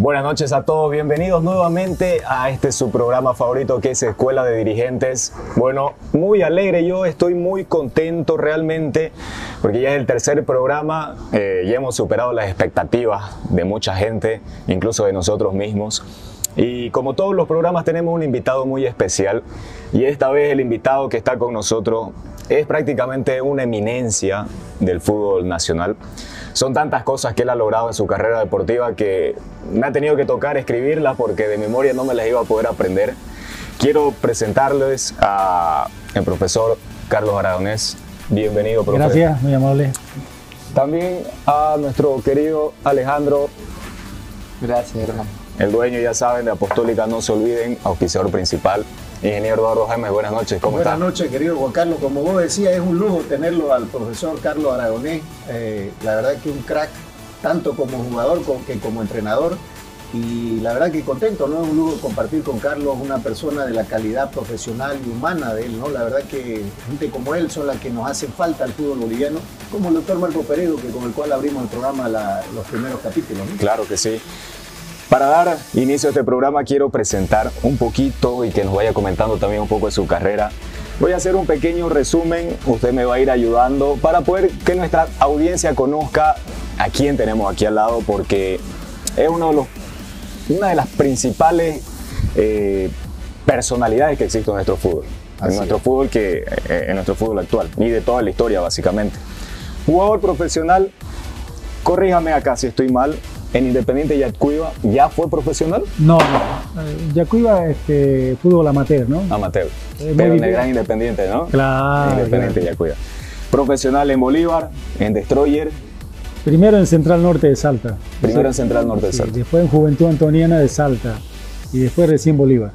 Buenas noches a todos, bienvenidos nuevamente a este su programa favorito que es Escuela de Dirigentes. Bueno, muy alegre, yo estoy muy contento realmente porque ya es el tercer programa, eh, ya hemos superado las expectativas de mucha gente, incluso de nosotros mismos. Y como todos los programas tenemos un invitado muy especial y esta vez el invitado que está con nosotros es prácticamente una eminencia del fútbol nacional. Son tantas cosas que él ha logrado en su carrera deportiva que me ha tenido que tocar escribirlas porque de memoria no me las iba a poder aprender. Quiero presentarles al profesor Carlos Aragonés. Bienvenido, profesor. Gracias, muy amable. También a nuestro querido Alejandro. Gracias, hermano. El dueño, ya saben, de Apostólica, no se olviden, auspiciador principal. Ingeniero Eduardo Jaime, buenas noches, ¿cómo buenas está? Buenas noches, querido Juan Carlos. Como vos decías, es un lujo tenerlo al profesor Carlos Aragonés. Eh, la verdad que un crack, tanto como jugador como, que como entrenador. Y la verdad que contento, ¿no? Es un lujo compartir con Carlos una persona de la calidad profesional y humana de él, ¿no? La verdad que gente como él son las que nos hacen falta al fútbol boliviano, como el doctor Marco Peredo, que con el cual abrimos el programa la, los primeros capítulos, ¿no? Claro que sí. Para dar inicio a este programa quiero presentar un poquito y que nos vaya comentando también un poco de su carrera. Voy a hacer un pequeño resumen, usted me va a ir ayudando para poder que nuestra audiencia conozca a quién tenemos aquí al lado porque es uno de los, una de las principales eh, personalidades que existe en nuestro fútbol. Así en nuestro es. fútbol que eh, en nuestro fútbol actual y de toda la historia básicamente. Jugador profesional, corríjame acá si estoy mal, en Independiente Yacuiba ya fue profesional? No, no. Yacuiba este, fútbol amateur, ¿no? Amateur. Eh, Pero en el gran Independiente, ¿no? Claro. Independiente claro. Yacuiba. Profesional en Bolívar, en Destroyer. Primero en Central Norte de Salta. Primero en Central Norte de Salta. Sí, después en Juventud Antoniana de Salta. Y después recién Bolívar.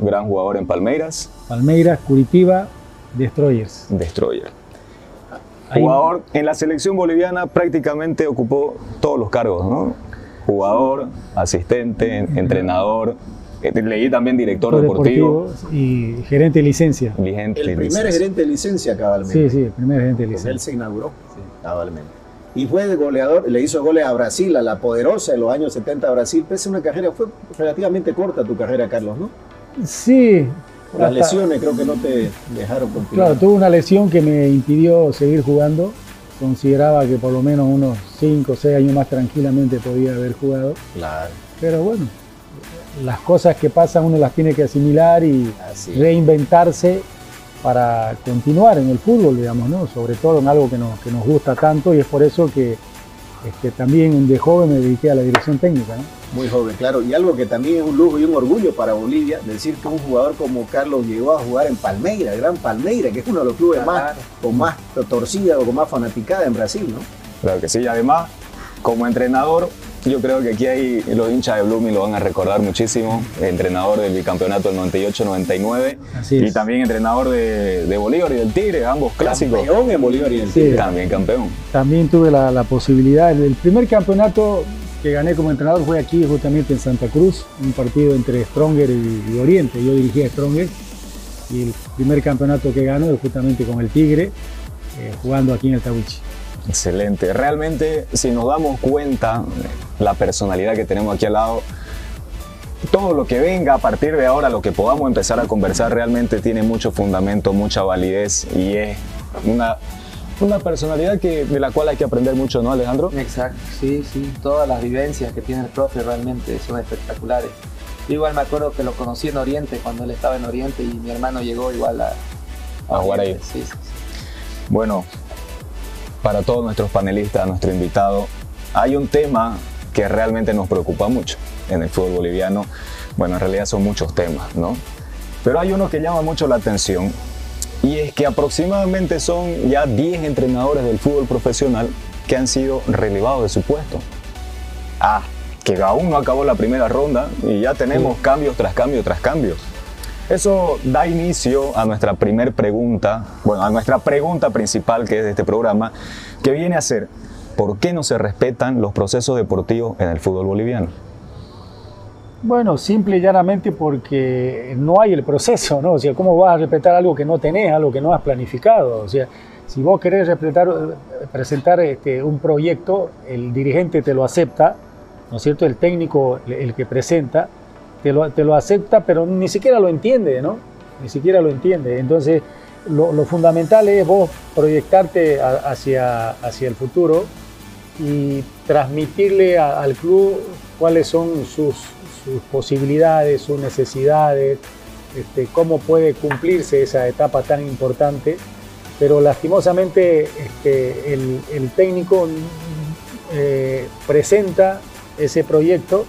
Gran jugador en Palmeiras. Palmeiras, Curitiba, Destroyers. Destroyer. Jugador en la selección boliviana prácticamente ocupó todos los cargos, ¿no? Jugador, asistente, entrenador, eh, leí también director deportivo, deportivo, y gerente de licencia. Vigente el primer licencia. gerente de licencia cabalmente. Sí, sí, el primer gerente de licencia. Él se inauguró sí. cabalmente. Y fue de goleador, le hizo goles a Brasil, a la poderosa de los años 70 a Brasil. Pese a una carrera, fue relativamente corta tu carrera, Carlos, ¿no? Sí, las lesiones creo que no te dejaron continuar. Claro, tuve una lesión que me impidió seguir jugando. Consideraba que por lo menos unos 5 o 6 años más tranquilamente podía haber jugado. Claro. Pero bueno, las cosas que pasan uno las tiene que asimilar y Así. reinventarse para continuar en el fútbol, digamos, ¿no? Sobre todo en algo que nos, que nos gusta tanto y es por eso que este, también de joven me dediqué a la dirección técnica, ¿no? Muy joven, claro. Y algo que también es un lujo y un orgullo para Bolivia, decir que un jugador como Carlos llegó a jugar en Palmeira, el Gran Palmeira, que es uno de los clubes claro. más, con más torcida o con más fanaticada en Brasil, ¿no? Claro que sí, y además, como entrenador, yo creo que aquí hay los hinchas de Blooming lo van a recordar muchísimo, entrenador del bicampeonato del 98-99 y también entrenador de, de, Bolívar y del Tigre, ambos clásicos. Campeón en Bolívar y del Tigre. Sí, también campeón. También tuve la, la posibilidad, el primer campeonato que gané como entrenador fue aquí justamente en Santa Cruz, un partido entre Stronger y, Oriente. Yo dirigía a Stronger y el primer campeonato que ganó es justamente con el Tigre, eh, jugando aquí en el Tawichi. Excelente. Realmente, si nos damos cuenta, la personalidad que tenemos aquí al lado, todo lo que venga a partir de ahora, lo que podamos empezar a conversar, realmente tiene mucho fundamento, mucha validez y es una, una personalidad que, de la cual hay que aprender mucho, ¿no, Alejandro? Exacto, sí, sí. Todas las vivencias que tiene el profe realmente son espectaculares. Yo igual me acuerdo que lo conocí en Oriente, cuando él estaba en Oriente y mi hermano llegó igual a, a, a jugar ahí. Sí, sí, sí. Bueno, para todos nuestros panelistas, nuestro invitado, hay un tema que realmente nos preocupa mucho en el fútbol boliviano. Bueno, en realidad son muchos temas, ¿no? Pero hay uno que llama mucho la atención y es que aproximadamente son ya 10 entrenadores del fútbol profesional que han sido relevados de su puesto. Ah, que aún no acabó la primera ronda y ya tenemos sí. cambios tras cambios tras cambios. Eso da inicio a nuestra primera pregunta, bueno, a nuestra pregunta principal que es de este programa, que viene a ser, ¿por qué no se respetan los procesos deportivos en el fútbol boliviano? Bueno, simple y llanamente porque no hay el proceso, ¿no? O sea, ¿cómo vas a respetar algo que no tenés, algo que no has planificado? O sea, si vos querés respetar, presentar este, un proyecto, el dirigente te lo acepta, ¿no es cierto? El técnico, el que presenta, te lo, te acepta, pero ni siquiera lo entiende, ¿no? Ni siquiera lo entiende. Entonces, lo, lo fundamental es vos proyectarte hacia, hacia el futuro y transmitirle al club cuáles son sus, sus posibilidades, sus necesidades, este, cómo puede cumplirse esa etapa tan importante. Pero lastimosamente este, el, técnico eh, presenta ese proyecto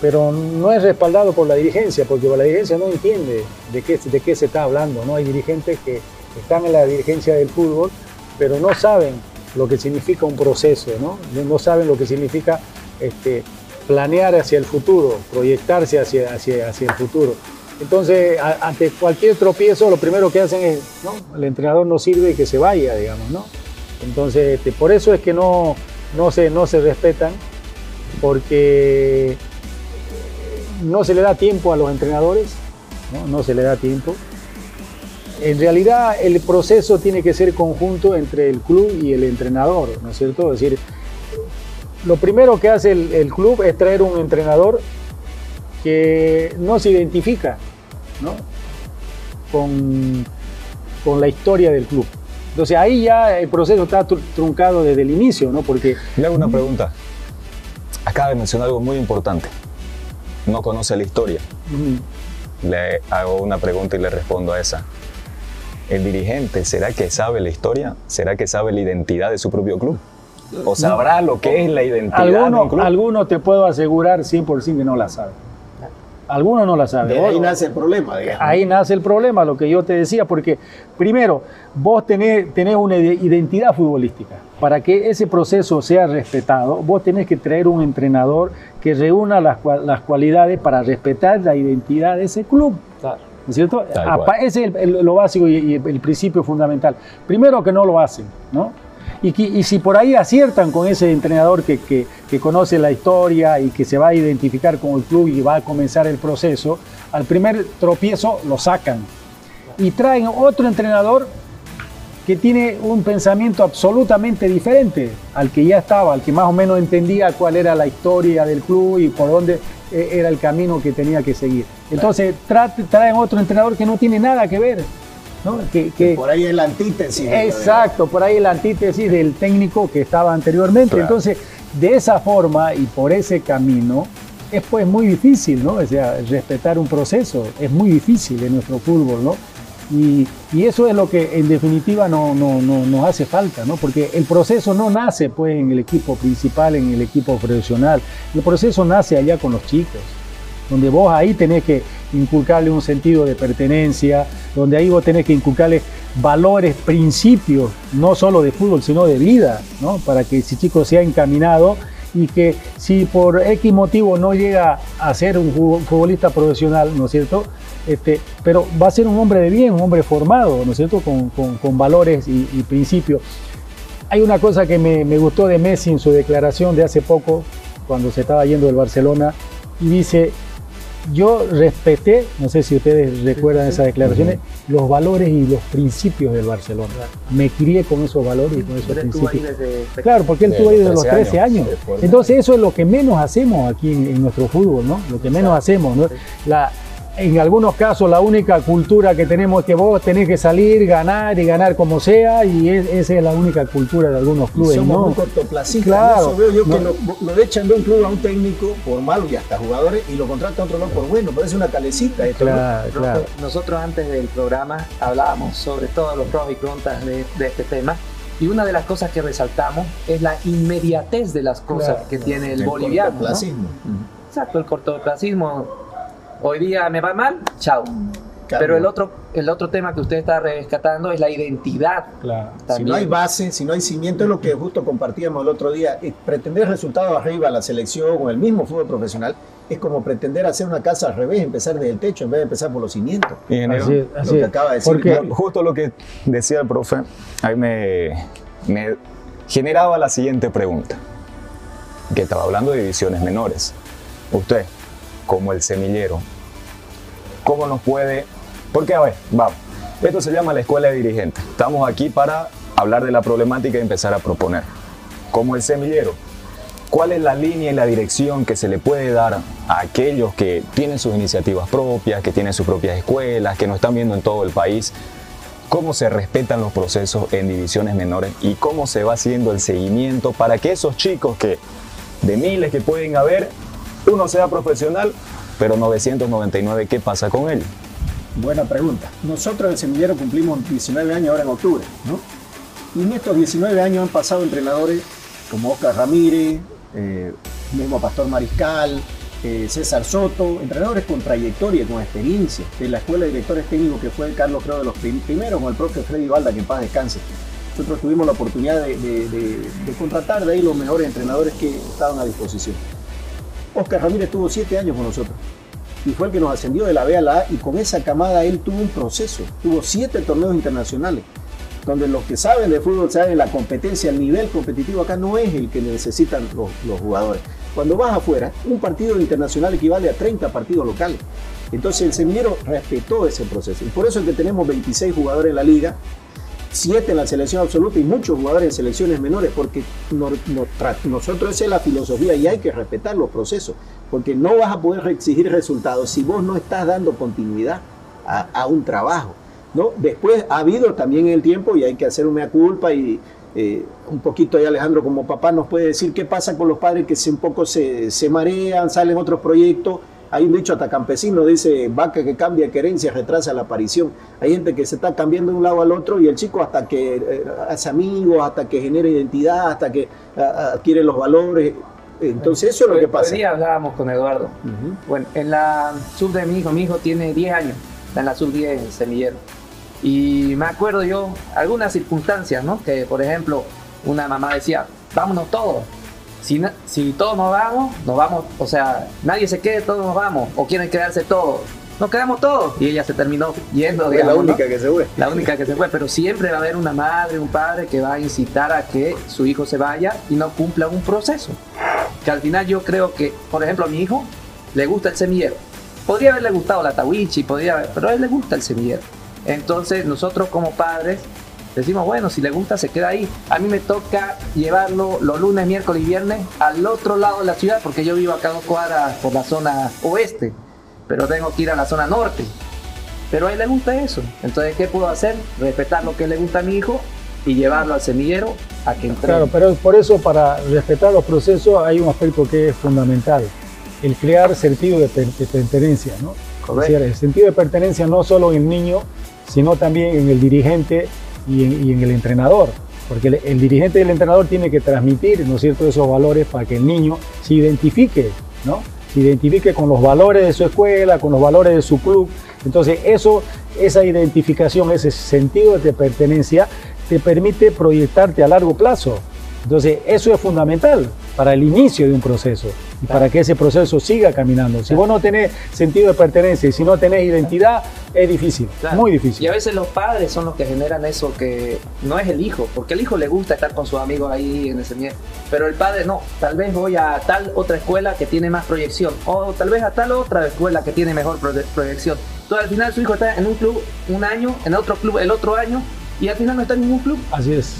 pero no es respaldado por la dirigencia, porque la dirigencia no entiende de qué, de qué se está hablando. ¿no? Hay dirigentes que están en la dirigencia del fútbol, pero no saben lo que significa un proceso, no, no saben lo que significa este, planear hacia el futuro, proyectarse hacia, hacia, hacia el futuro. Entonces, ante cualquier tropiezo, lo primero que hacen es, ¿no? el entrenador no sirve que se vaya, digamos, ¿no? Entonces, este, por eso es que no, no, se, no se respetan, porque no se le da tiempo a los entrenadores, ¿no? se le da tiempo. En realidad el proceso tiene que ser conjunto entre el club y el entrenador, ¿no es cierto? Es decir, lo primero que hace el, club es traer un entrenador que no se identifica Con, con la historia del club. Entonces ahí ya el proceso está truncado desde el inicio, ¿no? Porque... Le hago una pregunta. Acaba de mencionar algo muy importante no conoce la historia. Le hago una pregunta y le respondo a esa. ¿El dirigente será que sabe la historia? ¿Será que sabe la identidad de su propio club? ¿O sabrá lo que es la identidad de un club? Alguno te puedo asegurar 100% que no la sabe. Algunos no la saben. ahí nace el problema, digamos. Ahí nace el problema, lo que yo te decía, porque primero, vos tenés, tenés una identidad futbolística. Para que ese proceso sea respetado, vos tenés que traer un entrenador que reúna las, las cualidades para respetar la identidad de ese club. Claro. ¿No es cierto? Ese es lo básico y, el principio fundamental. Primero que no lo hacen, ¿no? Y, si por ahí aciertan con ese entrenador que, que, conoce la historia y que se va a identificar con el club y va a comenzar el proceso, al primer tropiezo lo sacan y traen otro entrenador que tiene un pensamiento absolutamente diferente al que ya estaba, al que más o menos entendía cuál era la historia del club y por dónde eh, era el camino que tenía que seguir. Entonces traen otro entrenador que no tiene nada que ver que, por ahí es la antítesis. Exacto, por ahí es la antítesis del técnico que estaba anteriormente. Entonces, de esa forma y por ese camino, es pues muy difícil, ¿no? O sea, respetar un proceso es muy difícil en nuestro fútbol, ¿no? Y, eso es lo que en definitiva no, no, no, nos hace falta, ¿no? Porque el proceso no nace pues en el equipo principal, en el equipo profesional. El proceso nace allá con los chicos, donde vos ahí tenés que inculcarle un sentido de pertenencia, donde ahí vos tenés que inculcarle valores, principios, no solo de fútbol, sino de vida, ¿no? Para que ese chico sea encaminado y que si por X motivo no llega a ser un futbolista profesional, ¿no es cierto? Este, pero va a ser un hombre de bien, un hombre formado, ¿no es cierto? Con, con, valores y, y, principios. Hay una cosa que me, me gustó de Messi en su declaración de hace poco, cuando se estaba yendo del Barcelona, y dice, yo respeté, no sé si ustedes recuerdan esas declaraciones, los valores y los principios del Barcelona. Me crié con esos valores y con esos principios. claro, porque él estuvo ahí desde los 13 años. Entonces eso es lo que menos hacemos aquí en, nuestro fútbol, ¿no? Lo que menos hacemos, ¿no? La, en algunos casos la única cultura que tenemos es que vos tenés que salir, ganar y ganar como sea, y esa es la única cultura de algunos clubes. somos ¿no? muy cortoplacistas. Claro, eso veo yo que lo, echan de un club a un técnico por malo y hasta jugadores y lo contrata a otro lado por bueno, parece una calecita. Esto, claro, claro. Nosotros antes del programa hablábamos sobre todos los pros y contras de, este tema. Y una de las cosas que resaltamos es la inmediatez de las cosas que tiene el, boliviano. Cortoplacismo. Exacto, el cortoplacismo hoy día me va mal, chao. Pero el otro, el otro tema que usted está rescatando es la identidad. Claro. Si no hay base, si no hay cimiento, es lo que justo compartíamos el otro día. pretender resultados arriba a la selección o el mismo fútbol profesional es como pretender hacer una casa al revés, empezar desde el techo en vez de empezar por los cimientos. así, lo que acaba de decir. Porque justo lo que decía el profe, ahí me, me generaba la siguiente pregunta, que estaba hablando de divisiones menores. Usted, como el semillero, ¿cómo nos puede...? Porque, a ver, vamos, esto se llama la escuela de dirigentes. Estamos aquí para hablar de la problemática y empezar a proponer. Como el semillero, ¿Cuál es la línea y la dirección que se le puede dar a aquellos que tienen sus iniciativas propias, que tienen sus propias escuelas, que nos están viendo en todo el país? ¿Cómo se respetan los procesos en divisiones menores y cómo se va haciendo el seguimiento para que esos chicos que de miles que pueden haber, uno sea profesional, pero 999, ¿qué pasa con él? Buena pregunta. Nosotros en el semillero cumplimos 19 años ahora en octubre, ¿no? Y en estos 19 años han pasado entrenadores como Oscar Ramírez, eh, mismo Pastor Mariscal, eh, César Soto, entrenadores con trayectoria, con experiencia, de la escuela de directores técnicos que fue Carlos, creo, de los primeros, con el propio Freddy Balda, que en paz descanse. Nosotros tuvimos la oportunidad de, contratar de ahí los mejores entrenadores que estaban a disposición. Oscar Ramírez tuvo siete años con nosotros y fue el que nos ascendió de la B a la A y con esa camada él tuvo un proceso, tuvo siete torneos internacionales donde los que saben de fútbol saben la competencia, el nivel competitivo acá no es el que necesitan los, jugadores. Cuando vas afuera, un partido internacional equivale a 30 partidos locales. Entonces el semillero respetó ese proceso. Y por eso es que tenemos 26 jugadores en la liga, 7 en la selección absoluta y muchos jugadores en selecciones menores, porque nosotros esa es la filosofía y hay que respetar los procesos, porque no vas a poder exigir resultados si vos no estás dando continuidad a un trabajo. ¿no? Después ha habido también el tiempo y hay que hacer una culpa y eh, un poquito ahí Alejandro como papá nos puede decir qué pasa con los padres que se, un poco se, marean, salen otros proyectos. Hay un dicho hasta campesino, dice, vaca que cambia querencia retrasa la aparición. Hay gente que se está cambiando de un lado al otro y el chico hasta que eh, hace amigos, hasta que genera identidad, hasta que adquiere los valores. Entonces eso es lo que pasa. Hoy día hablábamos con Eduardo. Bueno, en la sub de mi hijo, mi hijo tiene 10 años, está en la sub 10 en semillero. Y me acuerdo yo algunas circunstancias, ¿no? Que por ejemplo, una mamá decía, vámonos todos. Si, si todos nos vamos, nos vamos, o sea, nadie se quede, todos nos vamos, o quieren quedarse todos. Nos quedamos todos. Y ella se terminó yendo. Es la única que se fue. La única que se fue. Pero siempre va a haber una madre, un padre que va a incitar a que su hijo se vaya y no cumpla un proceso. Que al final yo creo que, por ejemplo, a mi hijo le gusta el semillero. Podría haberle gustado la tawichi, podría pero a él le gusta el semillero. Entonces nosotros como padres decimos, bueno, si le gusta se queda ahí. A mí me toca llevarlo los lunes, miércoles y viernes al otro lado de la ciudad porque yo vivo acá dos cuadras por la zona oeste, pero tengo que ir a la zona norte. Pero a él le gusta eso. Entonces, ¿qué puedo hacer? Respetar lo que le gusta a mi hijo y llevarlo al semillero a que entre. Claro, pero por eso para respetar los procesos hay un aspecto que es fundamental, el crear sentido de, pertenencia, ¿no? el sentido de pertenencia no solo en el niño, sino también en el dirigente y en, el entrenador. Porque el, dirigente y el entrenador tiene que transmitir, ¿no es cierto?, esos valores para que el niño se identifique, ¿no? Se identifique con los valores de su escuela, con los valores de su club. Entonces, eso, esa identificación, ese sentido de pertenencia, te permite proyectarte a largo plazo. Entonces, eso es fundamental para el inicio de un proceso y para que ese proceso siga caminando. Si vos no tenés sentido de pertenencia y si no tenés identidad, es difícil, muy difícil. Y a veces los padres son los que generan eso que no es el hijo, porque el hijo le gusta estar con sus amigos ahí en ese miedo, pero el padre no, tal vez voy a tal otra escuela que tiene más proyección, o tal vez a tal otra escuela que tiene mejor proyección. Entonces al final su hijo está en un club un año, en otro club el otro año, y al final no está en ningún club. Así es.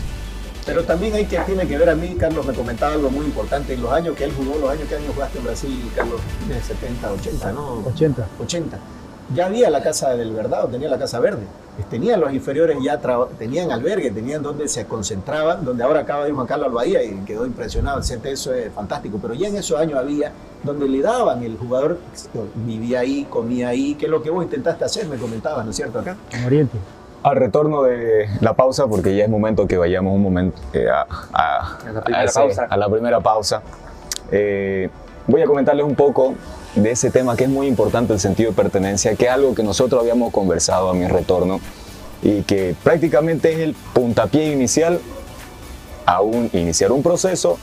Pero también hay que, tiene que ver a mí, Carlos me comentaba algo muy importante, en los años que él jugó, los años que años jugaste en Brasil, Carlos, de 70, 80, ¿no? 80. 80. Ya había la Casa del Verdad, tenía la Casa Verde. Tenían los inferiores ya, tenían albergue, tenían donde se concentraban, donde ahora acaba de ir Juan Carlos Albahía y quedó impresionado, eso es fantástico. Pero ya en esos años había donde le daban, el jugador vivía ahí, comía ahí, que es lo que vos intentaste hacer, me comentabas, ¿no es cierto? Acá. En Oriente. Al retorno de la pausa, porque ya es momento que vayamos un momento eh, a, la primera pausa, eh, voy a comentarles un poco de ese tema que es muy importante, el sentido de pertenencia, que es algo que nosotros habíamos conversado a mi retorno y que prácticamente es el puntapié inicial a un, iniciar un proceso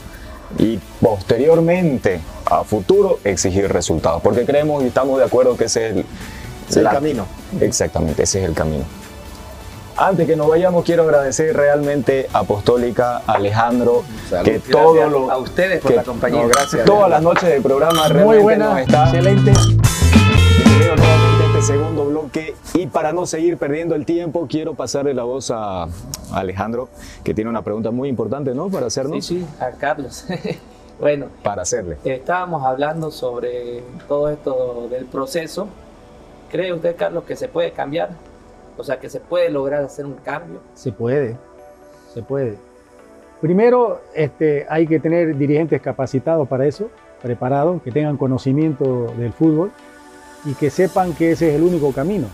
y posteriormente a futuro exigir resultados, porque creemos y estamos de acuerdo que ese es el, el camino. Exactamente, ese es el camino. Antes que nos vayamos, quiero agradecer realmente a Apostólica, Alejandro, que todo lo, a ustedes por la compañía. gracias. Todas las noches del programa realmente Muy buena, está excelente. Bienvenido nuevamente a este segundo bloque y para no seguir perdiendo el tiempo, quiero pasarle la voz a Alejandro, que tiene una pregunta muy importante, ¿no? Para hacernos. Sí, sí, a Carlos. Bueno, para hacerle. Estábamos hablando sobre todo esto del proceso. ¿Cree usted, Carlos, que se puede cambiar? O sea, que se puede lograr hacer un cambio. Se puede, se puede. Primero, este, hay que tener dirigentes capacitados para eso, preparados, que tengan conocimiento del fútbol y que sepan que ese es el único camino.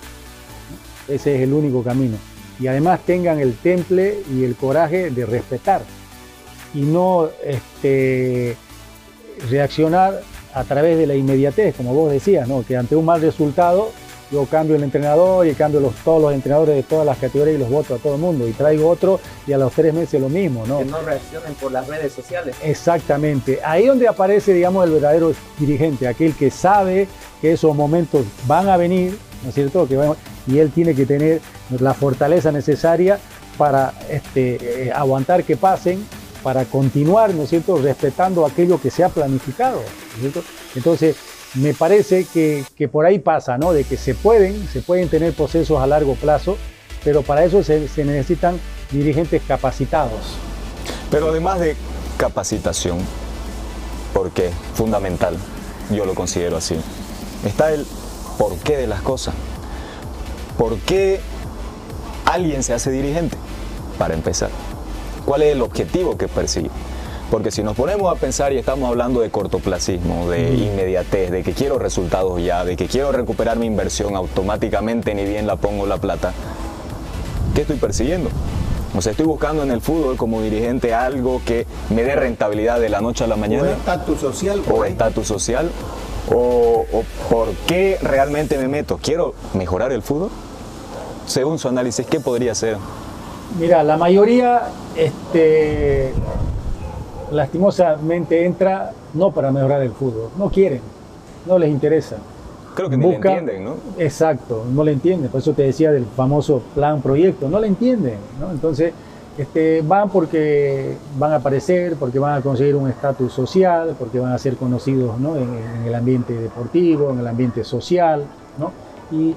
Ese es el único camino. Y además tengan el temple y el coraje de respetar y no este, reaccionar a través de la inmediatez, como vos decías, que ante un mal resultado yo cambio el entrenador y cambio los, todos los entrenadores de todas las categorías y los voto a todo el mundo y traigo otro y a los tres meses lo mismo. ¿no? Que no reaccionen por las redes sociales. Exactamente. Ahí donde aparece, digamos, el verdadero dirigente, aquel que sabe que esos momentos van a venir, ¿no es cierto? Que y él tiene que tener la fortaleza necesaria para este, eh, aguantar que pasen, para continuar, ¿no es cierto?, respetando aquello que se ha planificado, ¿no es cierto? Entonces, me parece que, por ahí pasa, ¿no? De que se pueden, se pueden tener procesos a largo plazo, pero para eso se, necesitan dirigentes capacitados. Pero además de capacitación, porque fundamental, yo lo considero así, está el porqué de las cosas. ¿Por qué alguien se hace dirigente? Para empezar, ¿cuál es el objetivo que persigue? Porque si nos ponemos a pensar y estamos hablando de cortoplacismo, de inmediatez, de que quiero resultados ya, de que quiero recuperar mi inversión automáticamente, ni bien la pongo la plata, ¿qué estoy persiguiendo? O sea, estoy buscando en el fútbol como dirigente algo que me dé rentabilidad de la noche a la mañana. O estatus social. O estatus social. O, o por qué realmente me meto. ¿Quiero mejorar el fútbol? Según su análisis, ¿qué podría ser? Mira, la mayoría este, lastimosamente entra no para mejorar el fútbol, no quieren, no les interesa. Creo que no ni entienden, ¿no? Exacto, no le entienden, por eso te decía del famoso plan proyecto, no le entienden, ¿no? Entonces, este, van porque van a aparecer, porque van a conseguir un estatus social, porque van a ser conocidos ¿no? en, el ambiente deportivo, en el ambiente social, ¿no? Y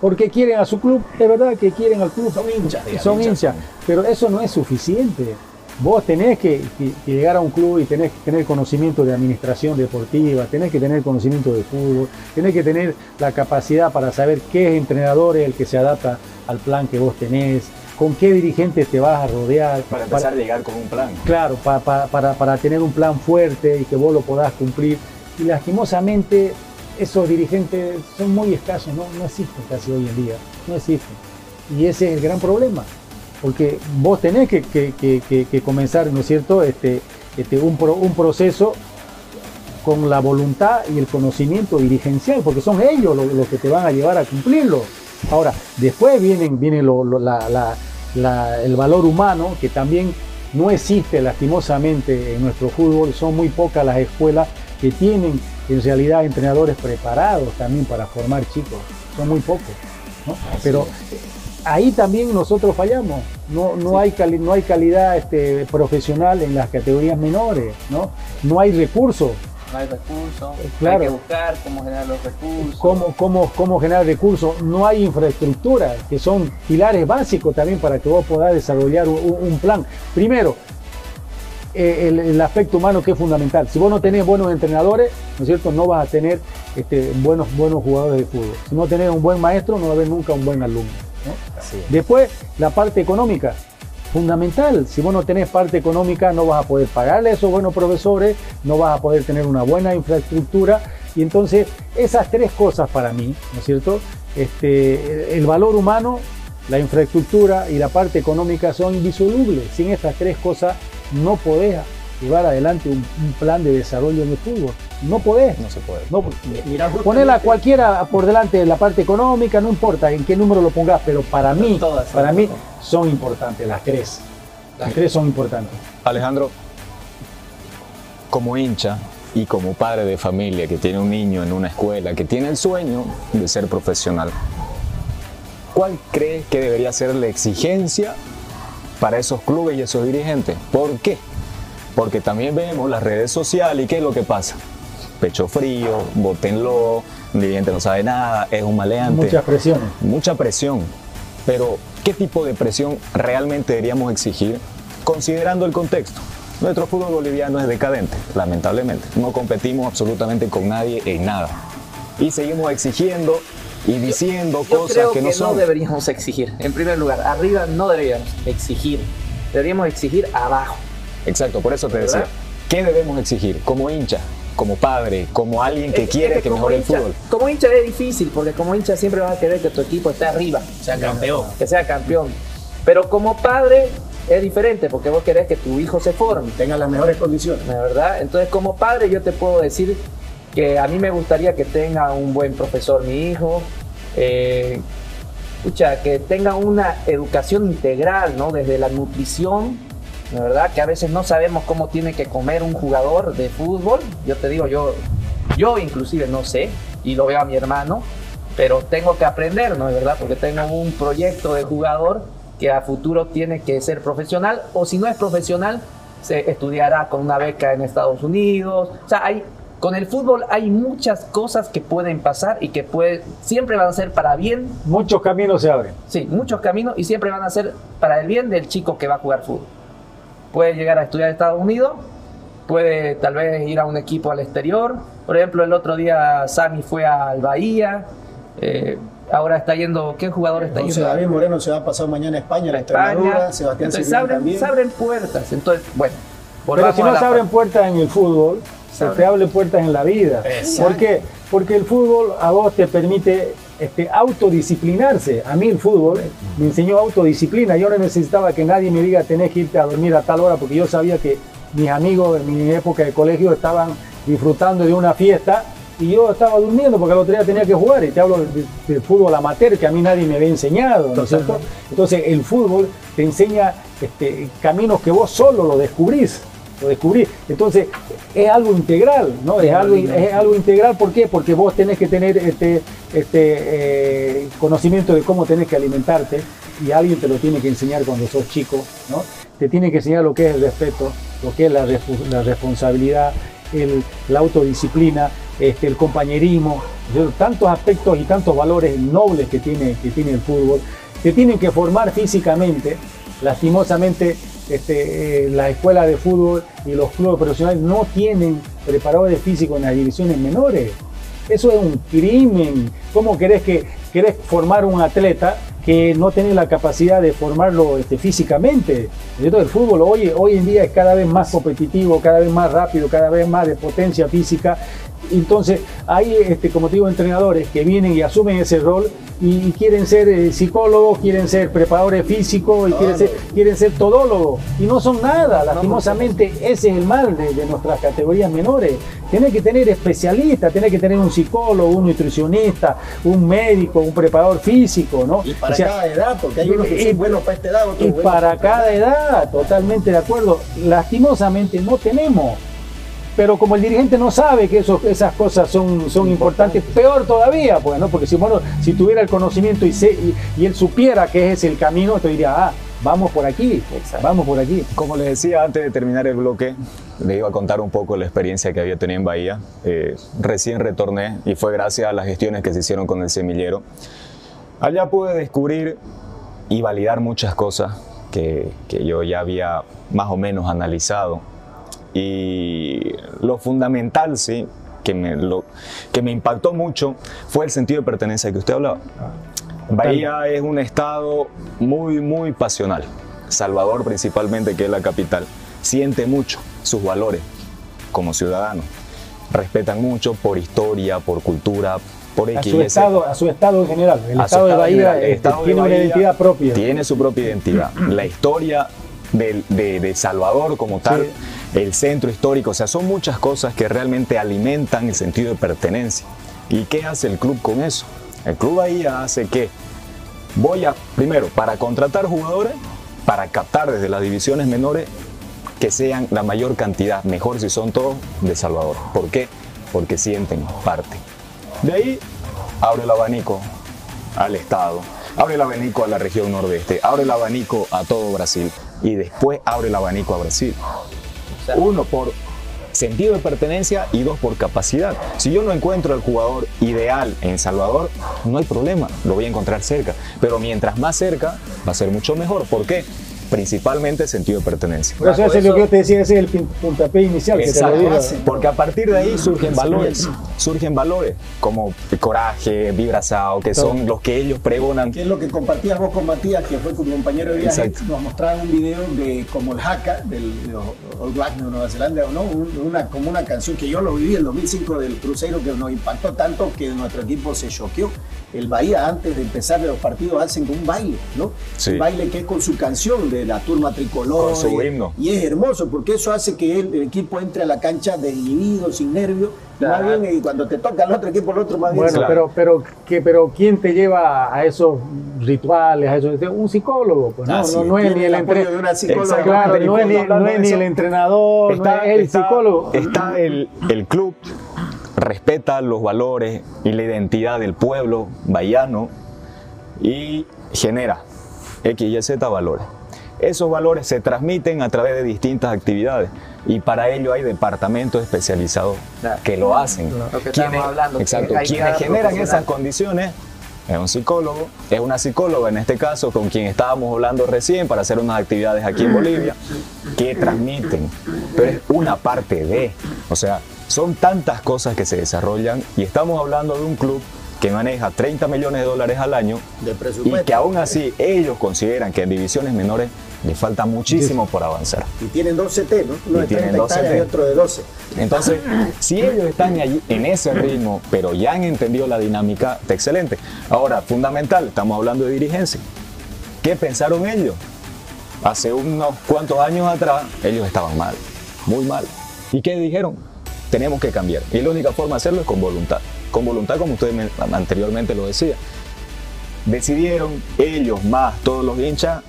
porque quieren a su club, de verdad que quieren al club. Son hinchas. Son hinchas, pero eso no es suficiente. Vos tenés que, llegar a un club y tenés que tener conocimiento de administración deportiva, tenés que tener conocimiento de fútbol, tenés que tener la capacidad para saber qué entrenador es el que se adapta al plan que vos tenés, con qué dirigentes te vas a rodear. Para empezar a llegar con un plan. Claro, para, para, tener un plan fuerte y que vos lo podás cumplir. Y lastimosamente esos dirigentes son muy escasos, no, no existen casi hoy en día, no existen. Y ese es el gran problema porque vos tenés que, comenzar, ¿no es cierto?, este, este, un, un proceso con la voluntad y el conocimiento dirigencial, porque son ellos los, que te van a llevar a cumplirlo. Ahora, después viene, viene el valor humano, que también no existe lastimosamente en nuestro fútbol, son muy pocas las escuelas que tienen en realidad entrenadores preparados también para formar chicos, son muy pocos. Pero ahí también nosotros fallamos. No, no, hay, no hay calidad este, profesional en las categorías menores, ¿no? No hay recursos. No hay recursos, claro. hay que buscar cómo generar los recursos. Cómo, cómo, cómo generar recursos. No hay infraestructura, que son pilares básicos también para que vos puedas desarrollar un, plan. Primero, eh, el, aspecto humano que es fundamental. Si vos no tenés buenos entrenadores, ¿no es cierto? No vas a tener este, buenos, buenos jugadores de fútbol. Si no tenés un buen maestro, no va a haber nunca un buen alumno. Después, la parte económica, fundamental. Si vos no tenés parte económica, no vas a poder pagarle a esos buenos profesores, no vas a poder tener una buena infraestructura. Y entonces, esas tres cosas para mí, ¿no es cierto? Este, el valor humano, la infraestructura y la parte económica son indisolubles. Sin estas tres cosas no podés llevar adelante un, plan de desarrollo en el fútbol. No podés. No se puede. No, Mira, ponerla cualquiera por delante de la parte económica, no importa en qué número lo pongas, pero para mí, para mí son importantes las tres. Las tres son importantes. Alejandro, como hincha y como padre de familia que tiene un niño en una escuela, que tiene el sueño de ser profesional, ¿cuál cree que debería ser la exigencia para esos clubes y esos dirigentes? ¿Por qué? Porque también vemos las redes sociales y qué es lo que pasa. Pecho frío, botenlo, el dirigente no sabe nada, es un maleante. Muchas presiones. Mucha presión. Pero, ¿qué tipo de presión realmente deberíamos exigir considerando el contexto? Nuestro fútbol boliviano es decadente, lamentablemente. No competimos absolutamente con nadie en nada. Y seguimos exigiendo y diciendo cosas que, no son. No deberíamos exigir. En primer lugar, arriba no deberíamos exigir. Deberíamos exigir abajo. Exacto, por eso te decía. ¿Qué debemos exigir como hincha? Como padre, como alguien que quiere que, mejore el fútbol. Como hincha es difícil, porque como hincha siempre vas a querer que tu equipo esté arriba. Sea campeón. Que sea campeón. Pero como padre es diferente, porque vos querés que tu hijo se forme. Tenga las mejores condiciones. ¿Verdad? Entonces, como padre, yo te puedo decir que a mí me gustaría que tenga un buen profesor mi hijo. Eh, escucha, que tenga una educación integral, ¿no? Desde la nutrición verdad que a veces no sabemos cómo tiene que comer un jugador de fútbol. Yo te digo, yo, yo inclusive no sé, y lo veo a mi hermano, pero tengo que aprender, ¿no? verdad, porque tengo un proyecto de jugador que a futuro tiene que ser profesional, o si no es profesional, se estudiará con una beca en Estados Unidos. O sea, hay, con el fútbol hay muchas cosas que pueden pasar y que puede, siempre van a ser para bien. Muchos caminos se abren. Sí, muchos caminos y siempre van a ser para el bien del chico que va a jugar fútbol puede llegar a estudiar en Estados Unidos, puede tal vez ir a un equipo al exterior. Por ejemplo, el otro día Sami fue al Bahía. Eh, ahora está yendo, ¿qué jugador está yendo? David Moreno se va a pasar mañana a España, la España. Sebastián Entonces se abren, se abren, puertas. Entonces, bueno. Pero si no se abren puertas en el fútbol, se te abren puertas en la vida. ¿Por qué? Porque el fútbol a vos te permite este, autodisciplinarse. A mí el fútbol me enseñó autodisciplina. Yo no necesitaba que nadie me diga tenés que irte a dormir a tal hora porque yo sabía que mis amigos en mi época de colegio estaban disfrutando de una fiesta y yo estaba durmiendo porque el otro día tenía que jugar y te hablo del, fútbol amateur que a mí nadie me había enseñado, Entonces el fútbol te enseña este, caminos que vos solo lo descubrís lo descubrí. Entonces, es algo integral, ¿no? Es algo, es algo integral, ¿por qué? Porque vos tenés que tener este, este eh, conocimiento de cómo tenés que alimentarte y alguien te lo tiene que enseñar cuando sos chico, ¿no? Te tiene que enseñar lo que es el respeto, lo que es la, responsabilidad, la autodisciplina, este, el compañerismo, tantos aspectos y tantos valores nobles que tiene, que tiene el fútbol, te tienen que formar físicamente, lastimosamente este, eh, la escuela de fútbol y los clubes profesionales no tienen preparadores físicos en las divisiones menores. Eso es un crimen. ¿Cómo querés que formar un atleta que no tiene la capacidad de formarlo este, físicamente? El fútbol hoy, hoy en día es cada vez más competitivo, cada vez más rápido, cada vez más de potencia física entonces, hay, este, como te digo, entrenadores que vienen y asumen ese rol y, quieren ser eh, psicólogos, quieren ser preparadores físicos y quieren ser, quieren ser todólogos. Y no son nada, lastimosamente ese es el mal de, nuestras categorías menores. Tiene que tener especialistas, tiene que tener un psicólogo, un nutricionista, un médico, un preparador físico, ¿no? Y para cada edad, porque hay unos que son buenos para esta edad, Y para cada edad, totalmente de acuerdo. Lastimosamente no tenemos pero como el dirigente no sabe que eso, esas cosas son, son importantes, peor todavía, pues, ¿no? Porque si, bueno, si tuviera el conocimiento y, y, él supiera que es el camino, te diría, ah, vamos por aquí, vamos por aquí. Como les decía antes de terminar el bloque, le iba a contar un poco la experiencia que había tenido en Bahía. Eh, recién retorné y fue gracias a las gestiones que se hicieron con el semillero. Allá pude descubrir y validar muchas cosas que, que yo ya había más o menos analizado y lo fundamental, sí, que me, lo, que me impactó mucho fue el sentido de pertenencia que usted hablaba. Bahía es un estado muy, muy pasional. Salvador principalmente, que es la capital, siente mucho sus valores como ciudadano. Respetan mucho por historia, por cultura, por a su, estado, a su estado en general. El estado, de Bahía este, tiene una identidad propia. Tiene su propia identidad. La historia de, de, Salvador como tal el centro histórico, o sea, son muchas cosas que realmente alimentan el sentido de pertenencia. ¿Y qué hace el club con eso? El club ahí hace que voy a, primero, para contratar jugadores, para captar desde las divisiones menores que sean la mayor cantidad, mejor si son todos de Salvador. ¿Por qué? Porque sienten parte. De ahí abre el abanico al Estado, abre el abanico a la región nordeste, abre el abanico a todo Brasil y después abre el abanico a Brasil. Uno, por sentido de pertenencia y dos, por capacidad. Si yo no encuentro al jugador ideal en Salvador, no hay problema, lo voy a encontrar cerca. Pero mientras más cerca, va a ser mucho mejor. ¿Por qué? Principalmente sentido de pertenencia. Por eso, es lo que yo te decía, ese es el puntapié inicial que te lo digo. Porque a partir de ahí surgen valores, surgen valores como coraje, vibrazado, que son los que ellos pregonan. Que es lo que compartías vos con Matías, que fue tu compañero de viaje, nos mostraba un video de como el Haka, del All Black de Nueva Zelanda, ¿no? una, como una canción que yo lo viví en el 2005 del Cruzeiro, que nos impactó tanto que nuestro equipo se choqueó. El Bahía, antes de empezar los partidos, hacen un baile, ¿no? Un baile que es con su canción de la turma tricolor. Con su himno. Y es hermoso, porque eso hace que el, equipo entre a la cancha desinhibido, sin nervios. Más bien, y cuando te toca el otro equipo, el otro más bien. Bueno, pero, pero, que, pero ¿quién te lleva a esos rituales? A eso? Un psicólogo, pues no, no, no, es ni el entrenador. Claro, no es ni, no es ni el entrenador, está, no es el psicólogo. Está el, el club respeta los valores y la identidad del pueblo bahiano y genera X, Y, Z valores. Esos valores se transmiten a través de distintas actividades y para ello hay departamentos especializados que lo hacen. quienes, hablando, exacto, quienes generan esas condiciones es un psicólogo, es una psicóloga en este caso con quien estábamos hablando recién para hacer unas actividades aquí en Bolivia que transmiten, pero es una parte de, o sea, son tantas cosas que se desarrollan y estamos hablando de un club que maneja 30 millones de dólares al año y que aún así ellos consideran que en divisiones menores le falta muchísimo por avanzar. Y tienen 12 T, ¿no? Uno de 30 y otro de 12. Entonces, si ellos están allí en ese ritmo, pero ya han entendido la dinámica, está excelente. Ahora, fundamental, estamos hablando de dirigencia. ¿Qué pensaron ellos? Hace unos cuantos años atrás, ellos estaban mal, muy mal. ¿Y qué dijeron? Tenemos que cambiar. Y la única forma de hacerlo es con voluntad. Con voluntad, como usted anteriormente lo decía. Decidieron ellos más todos los hinchas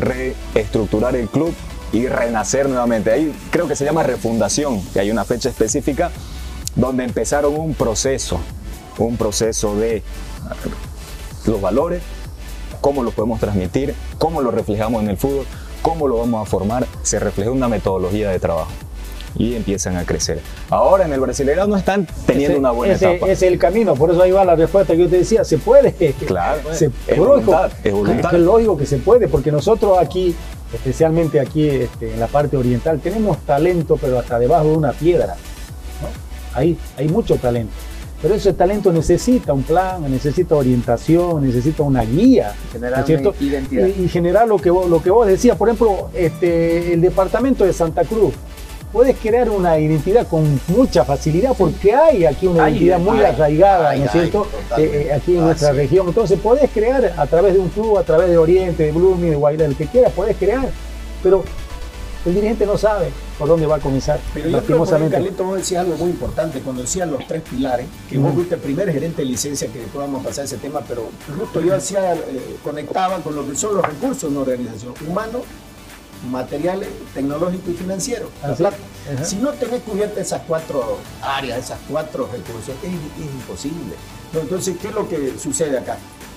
reestructurar el club y renacer nuevamente. Ahí creo que se llama refundación, que hay una fecha específica donde empezaron un proceso, un proceso de los valores, cómo los podemos transmitir, cómo lo reflejamos en el fútbol, cómo lo vamos a formar, se refleja una metodología de trabajo y empiezan a crecer. Ahora en el Brasileirao no están teniendo una buena ese, etapa. Ese es el camino, por eso ahí va la respuesta que yo te decía, se puede. Claro, se, es, voluntad, es, voluntad. es lógico que se puede, porque nosotros aquí, especialmente aquí este, en la parte oriental, tenemos talento, pero hasta debajo de una piedra. ¿no? Ahí hay mucho talento. Pero ese talento necesita un plan, necesita orientación, necesita una guía. Generar ¿cierto? identidad. Y, y, generar lo que vos, lo que vos decías, por ejemplo, este, el departamento de Santa Cruz puedes crear una identidad con mucha facilidad porque hay aquí una identidad muy arraigada, ¿no es cierto? Eh, eh, aquí en nuestra región. Entonces puedes crear a través de un club, a través de Oriente, de Blooming, de Guaira, el que quieras, puedes crear. Pero el dirigente no sabe por dónde va a comenzar. Pero yo creo que Carlito, vos decías algo muy importante cuando decían los tres pilares, que vos fuiste el primer gerente de licencia que después vamos a pasar ese tema, pero justo yo hacía, eh, conectaba con lo que son los recursos de una organización, humano, materiales, tecnológico y financiero. Si no tenés cubiertas esas cuatro áreas, esas cuatro recursos, es, imposible. Entonces, ¿qué es lo que sucede acá?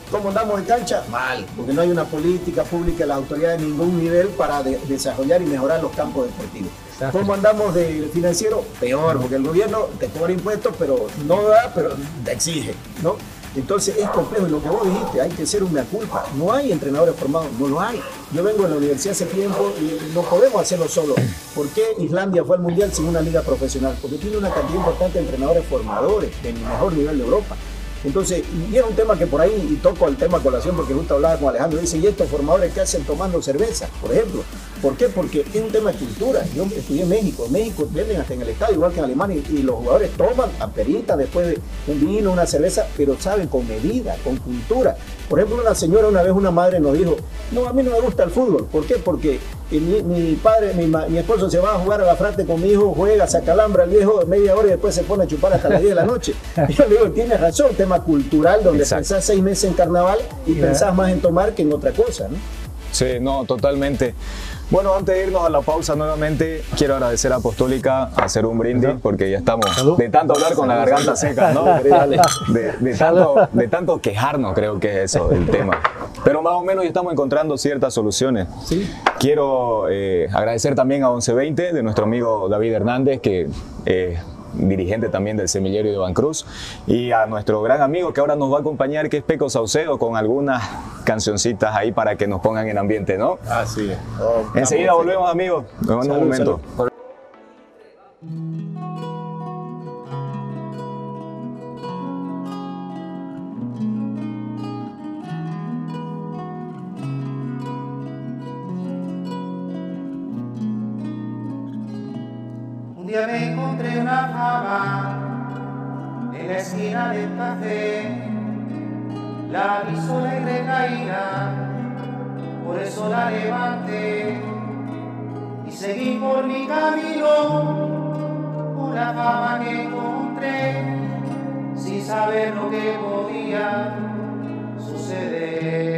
¿Cómo andamos en cancha? Mal, porque no hay una política pública de la autoridad de ningún nivel para desarrollar y mejorar los campos deportivos. ¿Cómo andamos de financiero? Peor, porque el gobierno te cobra impuestos, pero no da, pero te exige, ¿no? Entonces es complejo. Y lo que vos dijiste, hay que ser una culpa. No hay entrenadores formados, no lo hay. Yo vengo de la universidad hace tiempo y no podemos hacerlo solo. ¿Por qué Islandia fue al mundial sin una liga profesional? Porque tiene una cantidad importante de entrenadores formadores del mejor nivel de Europa. Entonces, y era un tema que por ahí, y toco el tema colación porque justo hablaba con Alejandro, dice, ¿y estos formadores qué hacen tomando cerveza, por ejemplo? ¿Por qué? Porque es un tema de cultura. Yo estudié en México, en México venden hasta en el estadio, igual que en Alemania, y, los jugadores toman aperita después de un vino, una cerveza, pero saben con medida, con cultura. Por ejemplo, una señora, una vez una madre nos dijo, no, a mí no me gusta el fútbol. ¿Por qué? Porque mi, padre, mi, esposo se va a jugar a la frente con mi hijo, juega, se acalambra el viejo media hora y después se pone a chupar hasta las 10 de la noche. Y yo le digo, tienes razón, tema cultural, donde pensás seis meses en carnaval y pensás más en tomar que en otra cosa, ¿no? Sí, no, totalmente. Bueno, antes de irnos a la pausa nuevamente, quiero agradecer a Apostólica, hacer un brindis, porque ya estamos de tanto hablar con la garganta seca, ¿no? De, tanto, de tanto quejarnos, creo que es eso, el tema. Pero más o menos ya estamos encontrando ciertas soluciones. ¿Sí? Quiero eh, agradecer también a 1120 de nuestro amigo David Hernández, que eh, dirigente también del Semillero de Bancruz, y a nuestro gran amigo que ahora nos va a acompañar, que es Peco Saucedo, con algunas cancioncitas ahí para que nos pongan en ambiente, ¿no? Así es. Enseguida volvemos, amigos, en un momento. Una fama en la esquina del café. La vi sola y recaída, por eso la levanté y seguí por mi camino con la fama que encontré, sin saber lo que podía suceder.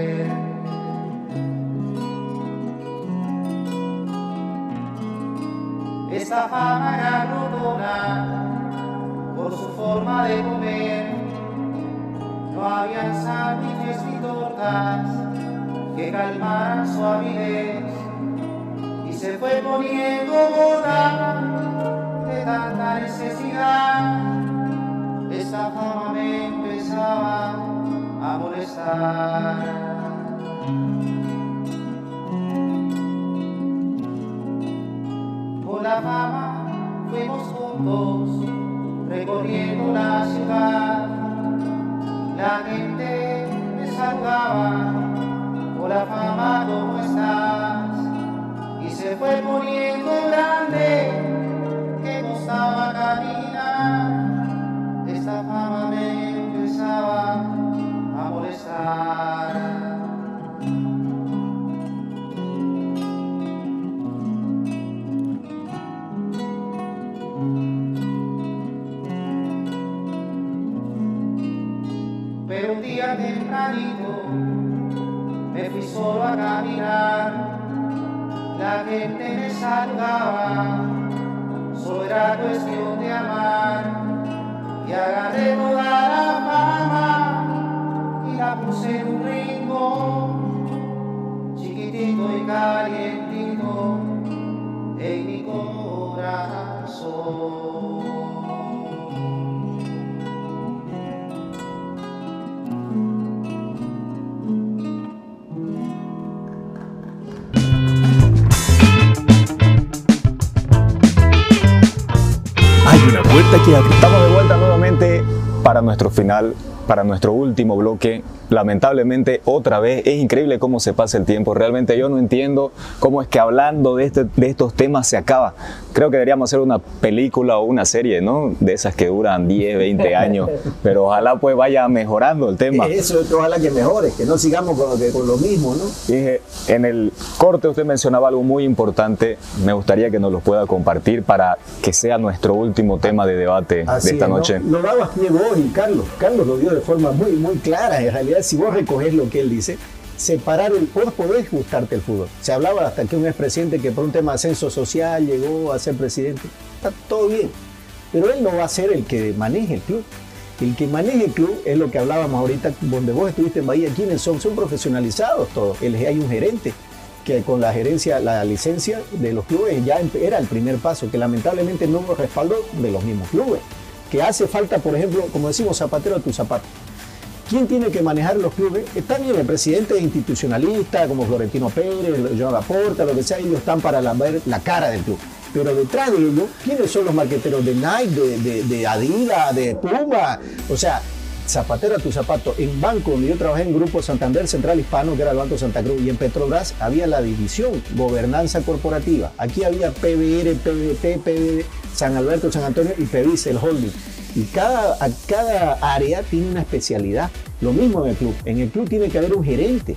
Esta fama glotona por su forma de comer. No había sándwiches ni tortas que calmaran su avidez. Y se fue poniendo gorda de tanta necesidad. Esta fama me empezaba a molestar. La fama fuimos juntos recorriendo la ciudad. La gente me saludaba, la fama, ¿cómo estás? Y se fue poniendo grande que costaba caminar. Esta fama me empezaba a molestar. Me fui solo a caminar, la gente me saludaba, solo era cuestión de amar, y agarré Estamos de vuelta nuevamente para nuestro final, para nuestro último bloque lamentablemente otra vez es increíble cómo se pasa el tiempo. Realmente yo no entiendo cómo es que hablando de, este, de estos temas se acaba. Creo que deberíamos hacer una película o una serie, ¿no? De esas que duran 10, 20 años. Pero ojalá pues vaya mejorando el tema. Eso, ojalá que mejore, que no sigamos con lo, con lo mismo, ¿no? Dije, en el corte usted mencionaba algo muy importante. Me gustaría que nos lo pueda compartir para que sea nuestro último tema de debate de esta noche. Lo, lo dabas pie vos y Carlos. Carlos lo dio de forma muy, muy clara. En realidad si vos recoges lo que él dice, separar el vos podés gustarte el fútbol. Se hablaba hasta que un expresidente que por un tema de ascenso social llegó a ser presidente. Está todo bien. Pero él no va a ser el que maneje el club. El que maneje el club es lo que hablábamos ahorita, donde vos estuviste en Bahía. ¿Quiénes son? Son profesionalizados todos. Hay un gerente que con la gerencia, la licencia de los clubes ya era el primer paso, que lamentablemente no hubo respaldo de los mismos clubes. Que hace falta, por ejemplo, como decimos, zapatero a tu zapato. ¿Quién tiene que manejar los clubes? Está bien, el presidente institucionalista, como Florentino Pérez, Joan Laporta, lo que sea, ellos están para ver la cara del club. Pero detrás de ellos, ¿quiénes son los marqueteros de Nike, de, Adidas, de Puma? O sea, zapatero a tu zapato. En banco, donde yo trabajé en Grupo Santander Central Hispano, que era el Banco Santa Cruz, y en Petrobras había la división Gobernanza Corporativa. Aquí había PBR, PBT, PBD, San Alberto, San Antonio y PBIS, el holding. Y cada, cada área tiene una especialidad. Lo mismo en el club. En el club tiene que haber un gerente.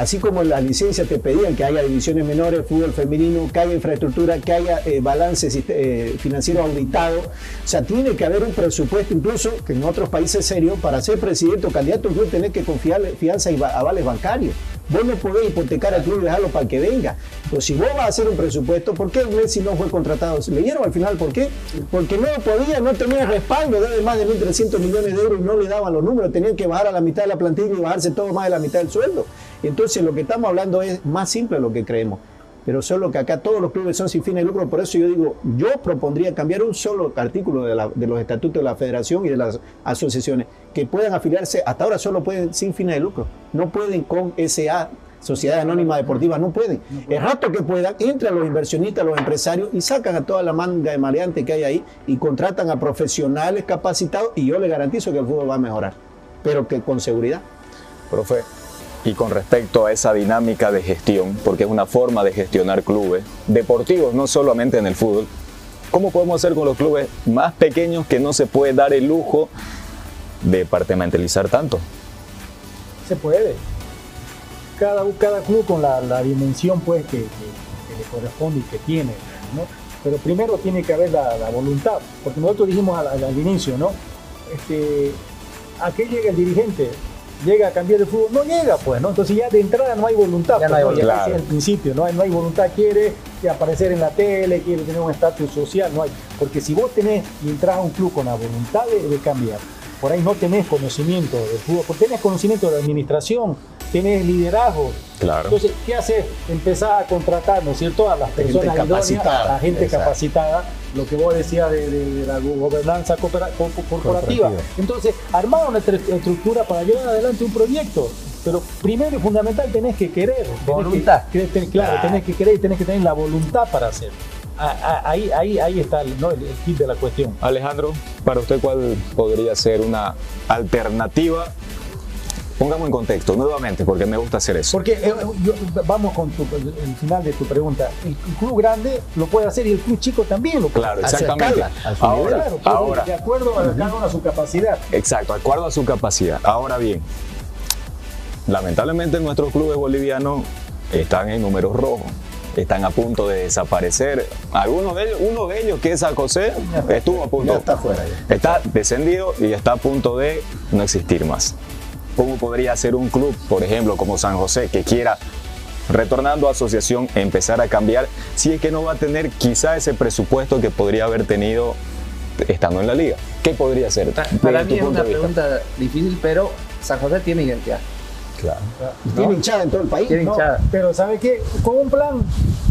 Así como en las licencias te pedían que haya divisiones menores, fútbol femenino, que haya infraestructura, que haya eh, balance eh, financiero auditado. O sea, tiene que haber un presupuesto, incluso que en otros países serios, para ser presidente o candidato club, tenés que confiar fianza y avales bancarios. Vos no podés hipotecar al club y dejarlo para que venga. Pero si vos vas a hacer un presupuesto, ¿por qué Messi no fue contratado? ¿Se ¿Leyeron al final por qué? Porque no podía, no tenía respaldo, debe más de 1.300 millones de euros y no le daban los números. Tenían que bajar a la mitad de la plantilla y bajarse todo más de la mitad del sueldo. Entonces lo que estamos hablando es más simple de lo que creemos. pero solo que acá todos los clubes son sin fines de lucro, por eso yo digo, yo propondría cambiar un solo artículo de, la- de los estatutos de la federación y de las asociaciones, que puedan afiliarse, hasta ahora solo pueden sin fines de lucro, no pueden con SA, Sociedad Anónima Deportiva, no pueden. El rato que puedan, entran los inversionistas, los empresarios y sacan a toda la manga de maleantes que hay ahí y contratan a profesionales capacitados y yo le garantizo que el fútbol va a mejorar, pero que con seguridad. Profe, y con respecto a esa dinámica de gestión, porque es una forma de gestionar clubes deportivos, no solamente en el fútbol, ¿cómo podemos hacer con los clubes más pequeños que no se puede dar el lujo de departamentalizar tanto? Se puede. Cada, cada club con la, dimensión pues que, le corresponde y que tiene, ¿no? Pero primero tiene que haber la, voluntad, porque nosotros dijimos al inicio, ¿no? Este, ¿A qué llega el dirigente? ¿Llega a cambiar el fútbol? No llega, pues, ¿no? Entonces ya de entrada no hay voluntad. Ya no pues, hay ¿no? voluntad. Ya decía al principio, no hay, no hay voluntad, quiere aparecer en la tele, quiere tener un estatus social, no hay. Porque si vos tenés y entras a un club con la voluntad de, de cambiar, por ahí no tenés conocimiento del fútbol, porque tenés conocimiento de la administración, tenés liderazgo. Claro. Entonces, ¿qué haces? Empezar a contratar, ¿no es cierto?, a las Gente personas idóneas, a gente Exacto. capacitada, lo que vos decías de, de- de la gobernanza coopera- co- co- corporativa. Corporativa. Entonces, armar una estru- estructura para llevar adelante un proyecto. Pero primero y fundamental tenés que querer. tenés que- Voluntad. que- ten- claro, tenés que querer y tenés que tener la voluntad para hacerlo. Ah, ah, Ahí, ahí, ahí está el, ¿no? el, el kit de la cuestión. Alejandro, para usted, ¿cuál podría ser una alternativa? Pongamos en contexto nuevamente, porque me gusta hacer eso. Porque eh, yo- vamos con tu- el final de tu pregunta. El club grande lo puede hacer y el club chico también lo puede Claro, A su exactamente. Ahora. Claro, de acuerdo a cada uno a su capacidad. Exacto, de acuerdo a su capacidad. Ahora bien, lamentablemente nuestros clubes bolivianos están en números rojos, están a punto de desaparecer. Algunos de ellos, uno de ellos que es San José, estuvo a punto. Ya está fuera ya. Está descendido y está a punto de no existir más. ¿Cómo podría ser un club, por ejemplo, como San José, que quiera, retornando a asociación, empezar a cambiar, si es que no va a tener quizá ese presupuesto que podría haber tenido estando en la liga? ¿Qué podría ser? Para mí es una pregunta difícil, pero San José tiene identidad. Claro. Tiene hinchada en todo el país. Tiene No, hinchada. pero ¿sabe qué? Con un plan.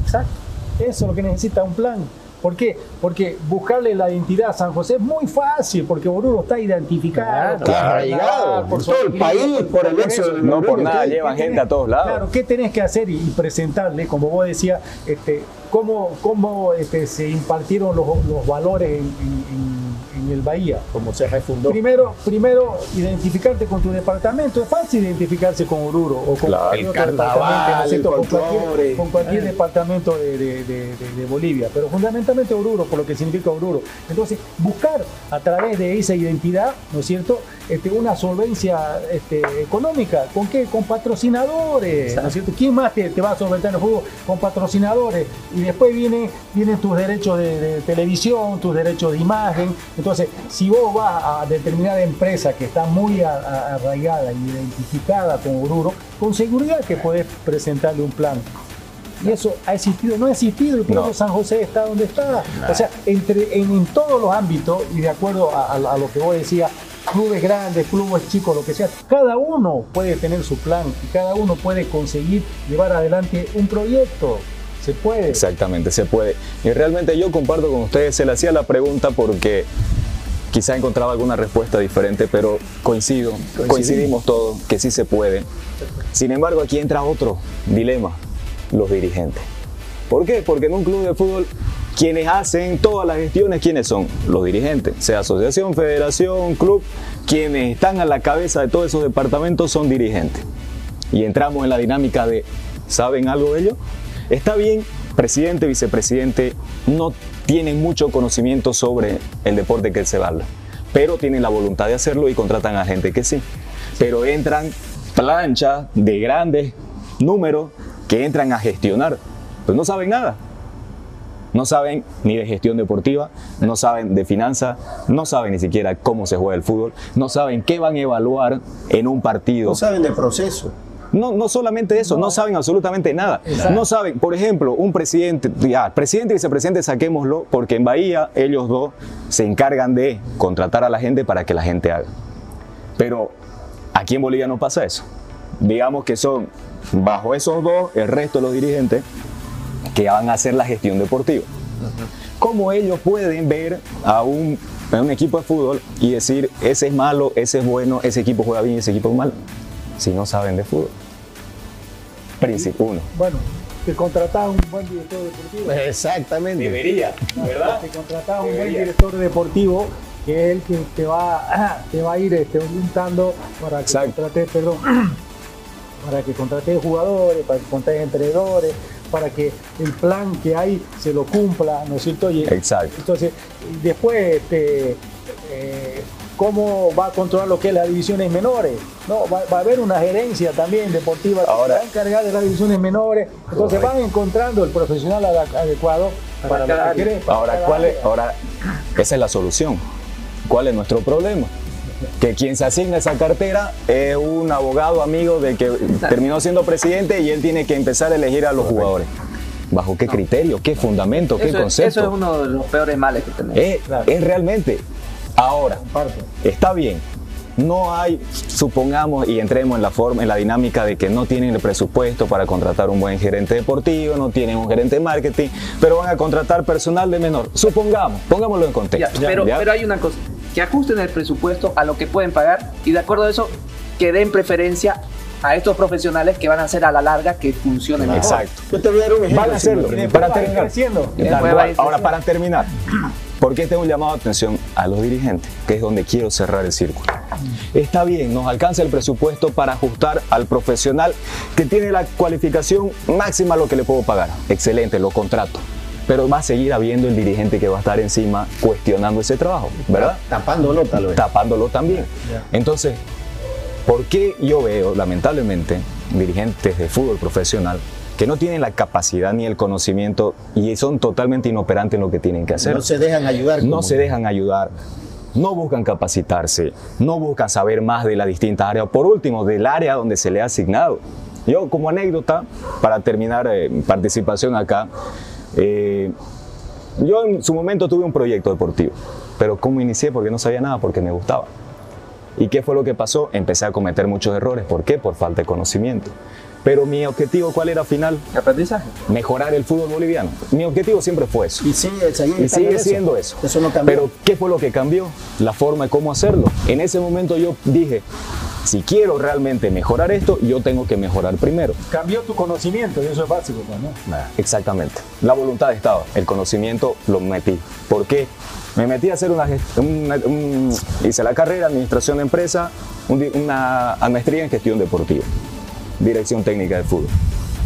Exacto. Eso es lo que necesita, un plan. ¿Por qué? Porque buscarle la identidad a San José es muy fácil, porque Oruro está identificado. Claro. por Arraigado por todo el país, por el eso. del No por nada ¿qué- llevan ¿Qué gente tenés- a todos lados. Claro, ¿qué tenés que hacer y, y presentarle, como vos decías, este, cómo, cómo este, se impartieron los, los valores en, en- en- en el Bahía? Como se refundó. Primero, primero, identificarte con tu departamento. Es fácil identificarse con Oruro o con Claro. cualquier El carnaval, ¿no con cualquier, con cualquier departamento de, de- de- de- de Bolivia, pero fundamentalmente Oruro, por lo que significa Oruro. Entonces, buscar a través de esa identidad, ¿no es cierto?, este, una solvencia este, económica. ¿Con qué? Con patrocinadores, ¿no es cierto? ¿Quién más te, te va a solventar el juego? Con patrocinadores. Y después viene, vienen tus derechos de, de televisión, tus derechos de imagen. Entonces, si vos vas a determinada empresa que está muy arraigada y identificada con Oruro, con seguridad que podés presentarle un plan. Y eso ha existido, no ha existido, y por No. eso San José está donde está. O sea, entre, en, en todos los ámbitos, y de acuerdo a, a- a lo que vos decías, clubes grandes, clubes chicos, lo que sea, cada uno puede tener su plan y cada uno puede conseguir llevar adelante un proyecto. Se puede. Exactamente, se puede. Y realmente yo comparto con ustedes, se le hacía la pregunta porque quizá encontraba alguna respuesta diferente, pero coincido, coincidimos todos que sí se puede. Sin embargo, aquí entra otro dilema, los dirigentes. ¿Por qué? Porque en un club de fútbol, quienes hacen todas las gestiones, ¿quiénes son? Los dirigentes, sea asociación, federación, club, quienes están a la cabeza de todos esos departamentos son dirigentes. Y entramos en la dinámica de, ¿saben algo de ello? Está bien, presidente, vicepresidente, no tienen mucho conocimiento sobre el deporte que se habla, pero tienen la voluntad de hacerlo y contratan a gente que sí. Pero entran planchas de grandes números que entran a gestionar, pues no saben nada. No saben ni de gestión deportiva, no saben de finanzas, no saben ni siquiera cómo se juega el fútbol, no saben qué van a evaluar en un partido. No saben de proceso. No, no solamente eso, no, saben absolutamente nada. No saben, por ejemplo, un presidente, ya, presidente y vicepresidente saquémoslo, porque en Bahía ellos dos se encargan de contratar a la gente para que la gente haga. Pero aquí en Bolivia no pasa eso. Digamos que son bajo esos dos, el resto de los dirigentes que van a hacer la gestión deportiva. ¿Cómo ellos pueden ver a un, a un equipo de fútbol y decir, ese es malo, ese es bueno, ese equipo juega bien, ese equipo es malo? Si no saben de fútbol. Principio uno. Bueno, te contrataba un buen director deportivo. Exactamente. Debería, ¿verdad? Te contrataba un buen Debería. director deportivo que es el que te va, te va a ir este, orientando para que Exacto. contrates, perdón, para que contrates jugadores, para que contrates entrenadores, para que el plan que hay se lo cumpla, ¿no es cierto? Y- Exacto. Entonces, después, este, eh, ¿cómo va a controlar lo que es las divisiones menores? No, va, va a haber una gerencia también deportiva que Ahora- se va a encargar de las divisiones menores. Entonces Correcto. van encontrando el profesional ad- adecuado para, cada lo que quiere, para Ahora, ¿cuál es? Ahora, esa es la solución. ¿Cuál es nuestro problema? Que quien se asigna esa cartera es un abogado amigo de que terminó siendo presidente y él tiene que empezar a elegir a los jugadores. ¿Bajo qué criterio? ¿Qué fundamento? ¿Qué Eso, es- concepto? eso es uno de los peores males que tenemos. Es, es realmente. Ahora, Comparto. está bien. No hay, supongamos, y entremos en la forma, en la dinámica de que no tienen el presupuesto para contratar un buen gerente deportivo, no tienen un gerente de marketing, pero van a contratar personal de menor. Supongamos, pongámoslo en Ya, contexto. pero, ¿ya? pero hay una cosa, que ajusten el presupuesto a lo que pueden pagar y de acuerdo a eso que den preferencia a estos profesionales que van a hacer a la larga que funcionen mejor. Exacto. Yo te voy a dar un ejemplo. Van a hacerlo. Para terminar. Ahora, para terminar, ¿por qué tengo un llamado de atención a los dirigentes? Que es donde quiero cerrar el círculo. Está bien, nos alcanza el presupuesto para ajustar al profesional que tiene la cualificación máxima a lo que le puedo pagar. Excelente, lo contrato. Pero va a seguir habiendo el dirigente que va a estar encima cuestionando ese trabajo, ¿verdad? Tapándolo tal vez. tapándolo también. Entonces, ¿por qué yo veo, lamentablemente, dirigentes de fútbol profesional que no tienen la capacidad ni el conocimiento y son totalmente inoperantes en lo que tienen que hacer? No se dejan ayudar. no se dejan ayudar, no buscan capacitarse, no buscan saber más de las distintas áreas, por último, del área donde se le ha asignado. Yo, como anécdota, para terminar eh, participación acá, eh, yo en su momento tuve un proyecto deportivo, pero ¿cómo inicié? Porque no sabía nada, porque me gustaba. ¿Y qué fue lo que pasó? Empecé a cometer muchos errores. ¿Por qué? Por falta de conocimiento. Pero mi objetivo, ¿cuál era al final? Aprendizaje. Mejorar el fútbol boliviano. Mi objetivo siempre fue eso. Y sigue, sigue Y estando sigue eso. siendo eso. Eso no cambió. Pero ¿qué fue lo que cambió? La forma de cómo hacerlo. En ese momento yo dije, si quiero realmente mejorar esto, yo tengo que mejorar primero. Cambió tu conocimiento y eso es básico, pues, ¿no? Exactamente. La voluntad estaba, el conocimiento lo metí. ¿Por qué? Me metí a hacer una, una- un- hice la carrera, administración de empresa, una maestría en gestión deportiva, dirección técnica de fútbol,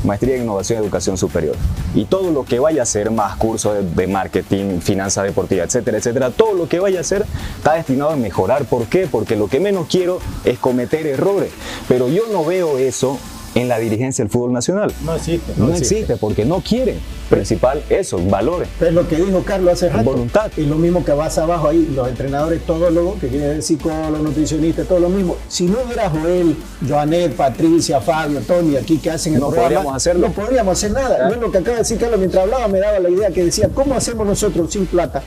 maestría en innovación y educación superior. Y todo lo que vaya a hacer, más cursos de, marketing, finanzas deportivas, etcétera, etcétera, todo lo que vaya a hacer está destinado a mejorar. ¿Por qué? Porque lo que menos quiero es cometer errores. Pero yo no veo eso en la dirigencia del fútbol nacional. No existe. No, existe. porque no quieren. Principal eso, valores. Es lo que dijo Carlos hace rato. Voluntad. Y lo mismo que vas abajo ahí, los entrenadores todólogos, que quieren decir psicólogos, nutricionistas, todo lo mismo. Si no hubiera Joel, Joanet, Patricia, Fabio, Tony aquí que hacen el No programa, podríamos hacerlo. No podríamos hacer nada. Yo lo que acaba de decir Carlos mientras hablaba me daba la idea que decía, ¿cómo hacemos nosotros sin plata?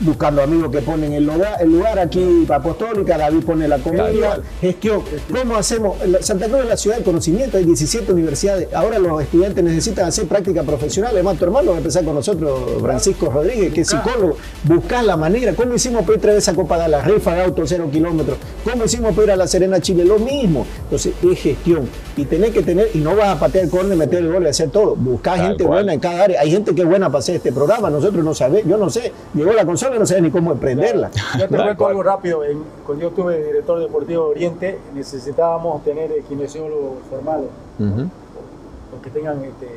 Buscando amigos que ponen el lugar, el lugar aquí apostólica, David pone la comida, gestión. ¿Cómo hacemos? Santa Cruz es la ciudad del conocimiento, hay 17 universidades. Ahora los estudiantes necesitan hacer práctica profesional. Además, tu hermano va a empezar con nosotros, Francisco Rodríguez, que es psicólogo. Buscar la manera. ¿Cómo hicimos para ir traer esa copa de la rifa de auto cero kilómetros? ¿Cómo hicimos para ir a la Serena, Chile? Lo mismo. Entonces, es gestión. Y tenés que tener, y no vas a patear el córner, meter el gol y hacer todo. Buscar gente cual. buena en cada área. Hay gente que es buena para hacer este programa. Nosotros no sabemos, yo no sé. Llegó la consola no sabes ni cómo prenderla. Yo te cuento algo rápido. En- cuando yo estuve director deportivo de Oriente, necesitábamos tener eh, kinesiólogos formados, los que tengan este, eh,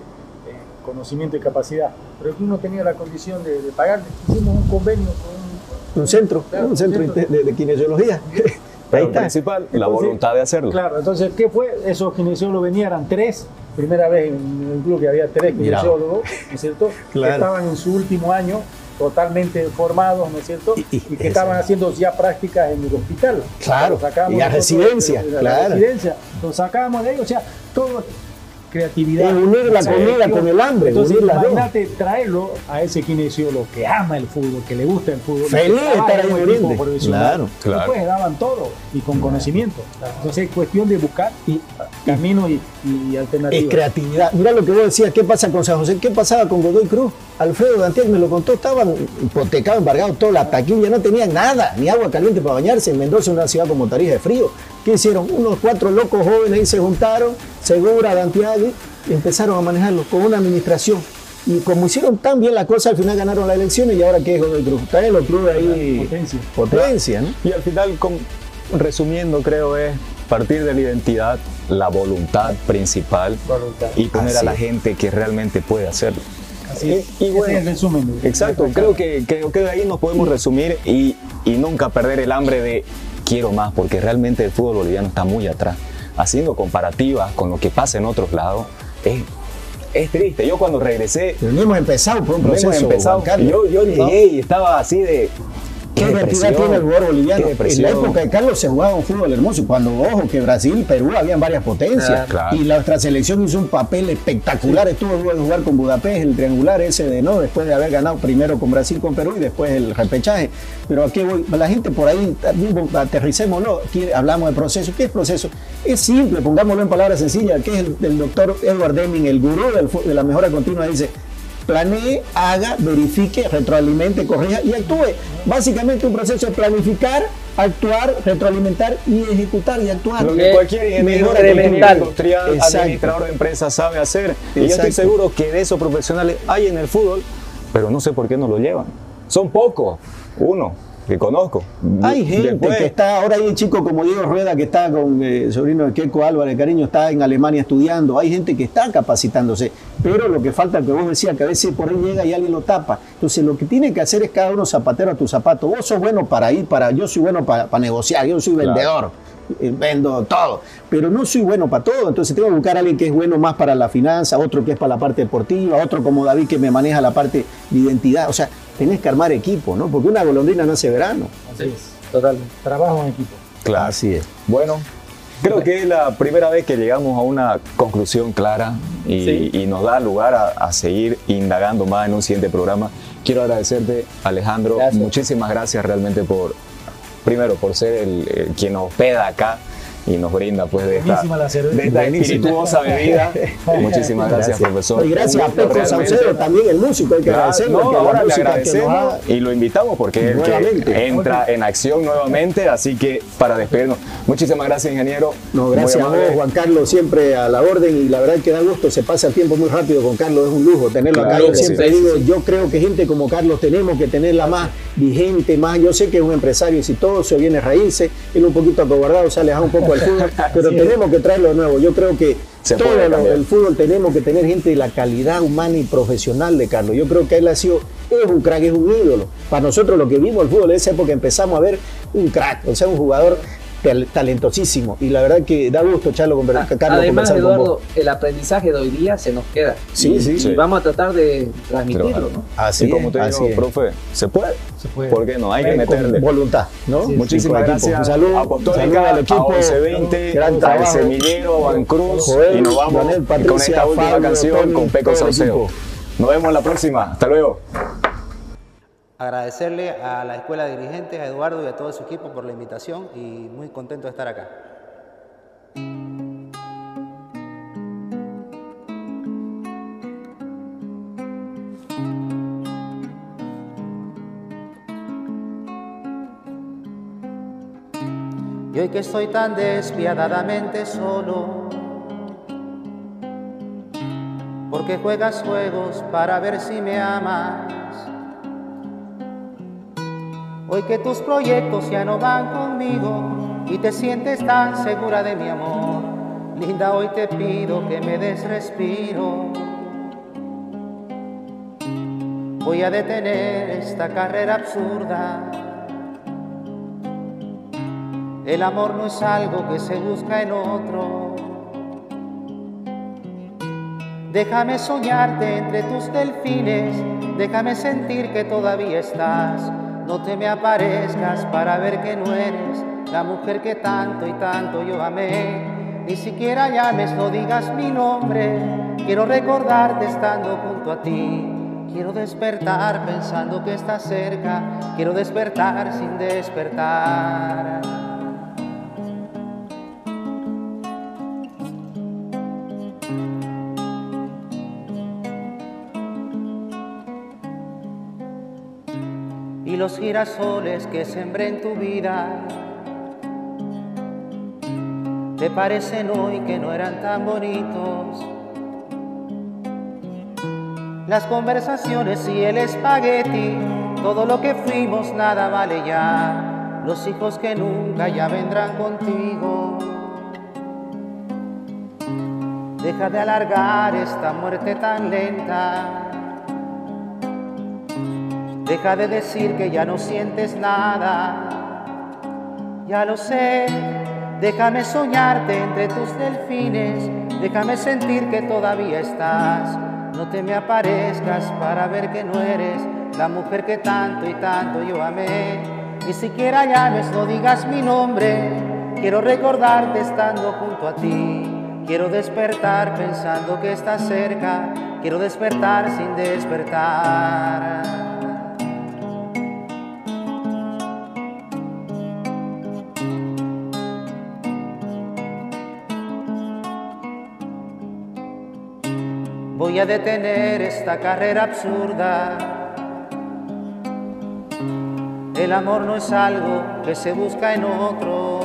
conocimiento y capacidad. Pero tú no tenías la condición de, de pagar. Hicimos un convenio con Un centro, Claro, un centro de, de kinesiología. Pero Ahí está. principal, la voluntad de hacerlo. Claro, entonces, ¿qué fue? Esos kinesiólogos venían, eran tres. Primera vez en el club que había tres kinesiólogos, ¿no es cierto? Claro. Que estaban en su último año, totalmente formados, ¿no es cierto? Y- Y, y- que estaban haciendo ya prácticas en el hospital. Claro, y a nosotros residencia, de- de la claro. residencia, lo sacábamos de ahí, o sea, todo. Creatividad. Es unir la comida con el hambre, Entonces, imagínate traerlo a ese kinesiólogo que ama el fútbol, que le gusta el fútbol. Feliz de estar ahí profesional. Claro, claro. Después daban todo y con conocimiento. Entonces es cuestión de buscar camino y, y Es alternativas. creatividad. Mira lo que vos decías, ¿qué pasa con San José? ¿Qué pasaba con Godoy Cruz? Alfredo Dantiel me lo contó, estaban hipotecados, embargados, toda la taquilla, no tenían nada, ni agua caliente para bañarse. En Mendoza, una ciudad como Tarija de frío. ¿Qué hicieron? Unos cuatro locos jóvenes ahí se juntaron, Segura, Dantiagui, empezaron a manejarlo con una administración. Y como hicieron tan bien la cosa, al final ganaron las elecciones y ahora ¿qué es Godoy Cruz? Traen los clubes ahí. Potencia. Potencia, ¿no? Y al final, con- resumiendo, creo es partir de la identidad, la voluntad principal Voluntad. y poner a la gente que realmente puede hacerlo. Así es. Y bueno, es el resumen. de- Exacto, creo que, creo que de ahí nos podemos resumir y, y nunca perder el hambre de quiero más, porque realmente el fútbol boliviano está muy atrás. Haciendo comparativas con lo que pasa en otros lados, es, es triste. Yo cuando regresé, Pero no hemos empezado por un hemos proceso. empezado, Juan Carlos. yo, yo llegué y estaba así de... ¿Qué identidad depresión, tiene el jugador boliviano? qué En la época de Carlos se jugaba un fútbol hermoso. Cuando, ojo, que Brasil, Perú habían varias potencias. Claro. Y la nuestra selección hizo un papel espectacular. Estuvo luego de jugar con Budapest, el triangular ese de no, después de haber ganado primero con Brasil, con Perú y después el repechaje. Pero aquí voy, la gente por ahí, aterricémoslo, quiere- hablamos de proceso. ¿Qué es proceso? Es simple, pongámoslo en palabras sencillas, que es el, el doctor Edward Deming, el gurú del de la mejora continua, dice, planee, haga, verifique, retroalimente, corrija y actúe. Básicamente un proceso de planificar, actuar, retroalimentar y ejecutar y actuar. Lo que cualquier ingeniero, industrial, Exacto. administrador de empresas sabe hacer. Y yo estoy seguro que de esos profesionales hay en el fútbol, pero no sé por qué no lo llevan. Son pocos, uno que conozco. Hay gente Después- que está, ahora hay un chico como Diego Rueda que está con eh, el sobrino de Keiko Álvarez Cariño, está en Alemania estudiando, hay gente que está capacitándose, pero lo que falta, que vos decías, que a veces por ahí llega y alguien lo tapa. Entonces lo que tiene que hacer es cada uno zapatero a tu zapato. Vos sos bueno para ir, para, yo soy bueno para, para negociar, yo soy vendedor. eh, Vendo todo, pero no soy bueno para todo, entonces tengo que buscar a alguien que es bueno más para la finanza, otro que es para la parte deportiva, otro como David que me maneja la parte de identidad, o sea, tenés que armar equipo, ¿no? Porque una golondrina no hace verano. Así es. Totalmente. Trabajo en equipo. Claro. Así es. Bueno, creo que es la primera vez que llegamos a una conclusión clara y, Sí. y nos da lugar a, a seguir indagando más en un siguiente programa. Quiero agradecerte, Alejandro. Gracias. Muchísimas gracias realmente por, primero, por ser el, el quien nos hospeda acá y nos brinda pues de esta, Buenísima la de esta espirituosa bebida. Muchísimas gracias, profesor. Y gracias a Peco. Saucedo, también el músico, hay que agradecerle. no, ahora le agradecemos y lo invitamos porque que entra en acción nuevamente, así que para despedirnos. Muchísimas gracias, ingeniero. No, Muy gracias a amable. vos, Juan Carlos, siempre a la orden y la verdad que da gusto, se pasa el tiempo muy rápido con Carlos, es un lujo tenerlo Claro acá. Yo siempre sí. digo, yo creo que gente como Carlos tenemos que tenerla más vigente, más, yo sé que es un empresario exitoso, viene raíces, él un poquito acobardado, se aleja un poco fútbol, pero tenemos que traerlo de nuevo. Yo creo que Se todo puede lo- cambiar. el fútbol tenemos que tener gente de la calidad humana y profesional de Carlos. Yo creo que él ha sido, es un crack, es un ídolo. Para nosotros lo que vimos el fútbol en esa época empezamos a ver un crack, o sea, un jugador talentosísimo. Y la verdad que da gusto, Charlo, con Carlos, Además, conversar con vos. Eduardo, el aprendizaje de hoy día se nos queda. Sí, Y- sí, y sí. vamos a tratar de transmitirlo. Así y como es, te así digo, es. profe, se puede. Se puede. ¿Por qué no? Hay que Con meterle. voluntad, ¿no? Sí, Muchísimas gracias Un saludo, a un saludo Apostólica, al equipo. a 1120, Gran al trabajo. Semillero, a Bancruz Joel, y nos vamos Daniel, con esta última Fabio, canción con Peco equipo. Nos vemos en la próxima. Hasta luego. Agradecerle a la Escuela de Dirigentes, a Eduardo y a todo su equipo por la invitación y muy contento de estar acá. Y hoy que estoy tan despiadadamente solo, porque juegas juegos para ver si me amas. Hoy que tus proyectos ya no van conmigo y te sientes tan segura de mi amor, linda, hoy te pido que me des respiro. Voy a detener esta carrera absurda. El amor no es algo que se busca en otro. Déjame soñarte entre tus delfines, déjame sentir que todavía estás. No te me aparezcas para ver que no eres la mujer que tanto y tanto yo amé. ni siquiera llames, no digas mi nombre. Quiero recordarte estando junto a ti. Quiero despertar pensando que estás cerca. Quiero despertar sin despertar. Los girasoles que sembré en tu vida te parecen hoy que no eran tan bonitos. Las conversaciones y el espagueti, todo lo que fuimos nada vale ya. Los hijos que nunca ya vendrán contigo. Deja de alargar esta muerte tan lenta. Deja de decir que ya no sientes nada. Ya lo sé, Déjame soñarte entre tus delfines, déjame sentir que todavía estás. No te me aparezcas para ver que no eres la mujer que tanto y tanto yo amé. Ni siquiera llames, no digas mi nombre. Quiero recordarte estando junto a ti. Quiero despertar pensando que estás cerca. Quiero despertar sin despertar. Voy a detener esta carrera absurda. El amor no es algo que se busca en otro.